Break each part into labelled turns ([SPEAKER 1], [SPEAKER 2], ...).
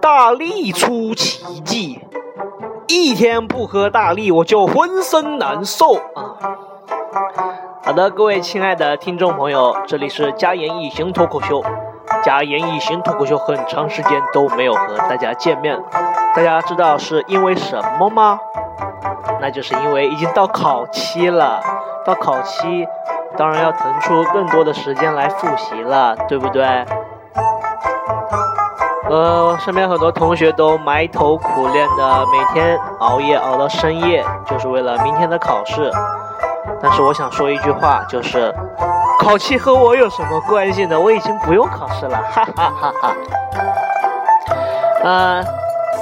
[SPEAKER 1] 大力出奇迹，一天不喝大力我就浑身难受啊！好的，各位亲爱的听众朋友，这里是加言一行脱口秀。加言一行脱口秀很长时间都没有和大家见面，大家知道是因为什么吗？那就是因为已经到考期了，到考期，当然要腾出更多的时间来复习了，对不对？呃，身边很多同学都埋头苦练的，每天熬夜熬到深夜，就是为了明天的考试。但是我想说一句话，就是考期和我有什么关系呢？我已经不用考试了，哈哈哈哈。嗯，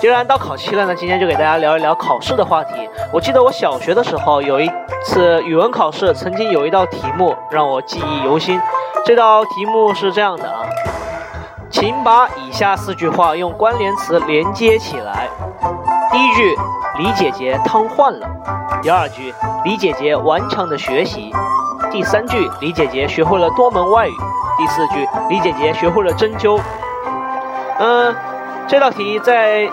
[SPEAKER 1] 既然到考期了呢，今天就给大家聊一聊考试的话题。我记得我小学的时候有一次语文考试，曾经有一道题目让我记忆犹新。这道题目是这样的啊。请把以下四句话用关联词连接起来。第一句，李姐姐瘫痪了；第二句，李姐姐顽强的学习；第三句，李姐姐学会了多门外语；第四句，李姐姐学会了针灸。嗯，这道题在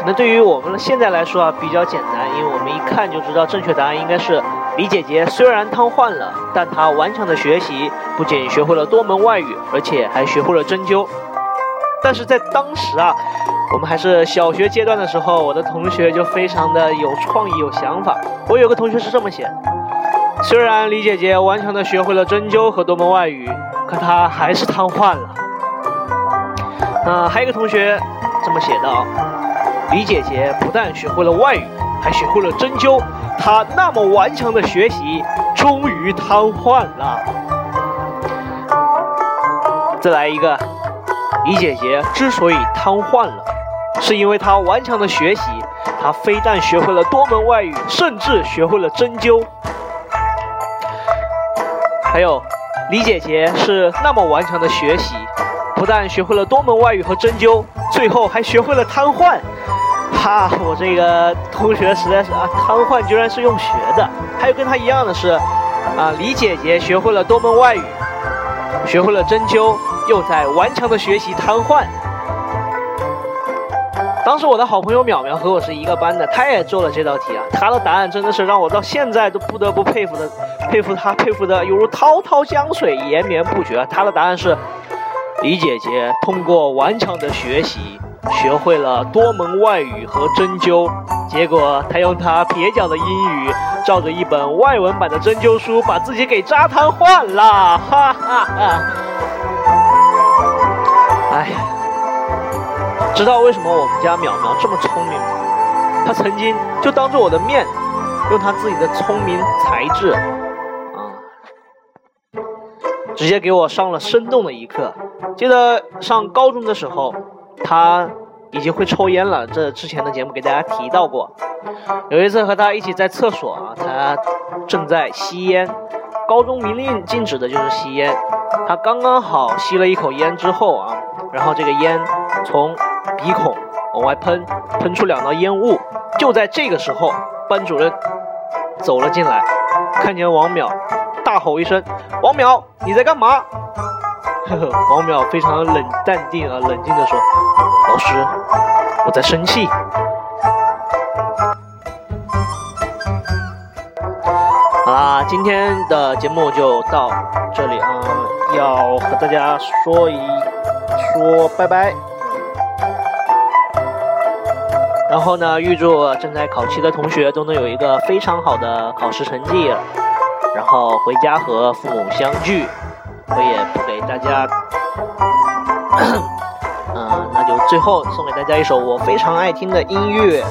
[SPEAKER 1] 可能对于我们现在来说啊比较简单，因为我们一看就知道正确答案应该是李姐姐虽然瘫痪了，但她顽强的学习，不仅学会了多门外语，而且还学会了针灸。但是在当时啊，我们还是小学阶段的时候，我的同学就非常的有创意、有想法。我有个同学是这么写：虽然李姐姐顽强的学会了针灸和多门外语，可她还是瘫痪了。嗯，还有一个同学这么写的啊：李姐姐不但学会了外语，还学会了针灸，她那么顽强的学习，终于瘫痪了。再来一个。李姐姐之所以瘫痪了，是因为她顽强的学习。她非但学会了多门外语，甚至学会了针灸。还有，李姐姐是那么顽强的学习，不但学会了多门外语和针灸，最后还学会了瘫痪。哈，我这个同学实在是啊，瘫痪居然是用学的。还有跟她一样的是，啊，李姐姐学会了多门外语，学会了针灸。又在顽强的学习瘫痪。当时我的好朋友淼淼和我是一个班的，他也做了这道题啊。他的答案真的是让我到现在都不得不佩服的，佩服他，佩服的犹如滔滔江水，延绵不绝。他的答案是：李姐姐通过顽强的学习，学会了多门外语和针灸。结果他用他蹩脚的英语，照着一本外文版的针灸书，把自己给扎瘫痪了。哈哈哈。哎，知道为什么我们家淼淼这么聪明吗？他曾经就当着我的面，用他自己的聪明才智，啊，直接给我上了生动的一课。记得上高中的时候，他已经会抽烟了。这之前的节目给大家提到过。有一次和他一起在厕所啊，他正在吸烟。高中明令禁止的就是吸烟。他刚刚好吸了一口烟之后啊。然后这个烟从鼻孔往外喷，喷出两道烟雾。就在这个时候，班主任走了进来，看见王淼，大吼一声：“王淼，你在干嘛？”呵呵，王淼非常冷淡定啊，冷静地说：“老师，我在生气。”好啦，今天的节目就到这里啊，要和大家说一。说拜拜，然后呢，预祝正在考期的同学都能有一个非常好的考试成绩，然后回家和父母相聚。我也不给大家，嗯，那就最后送给大家一首我非常爱听的音乐。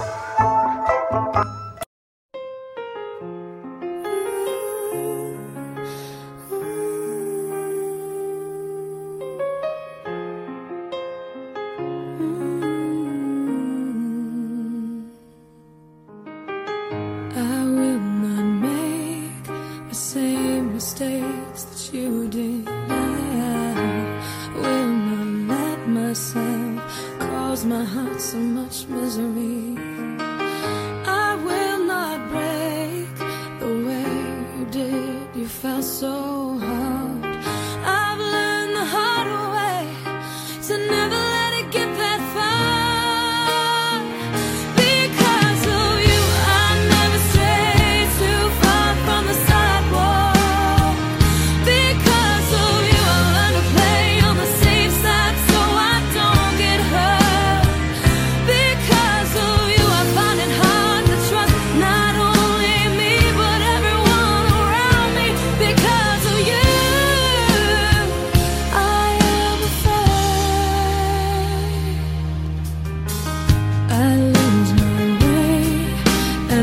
[SPEAKER 2] My heart so much misery.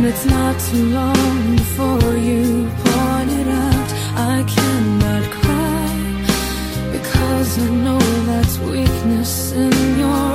[SPEAKER 2] Not too long before you point it out. I cannot cry because I know that's weakness in your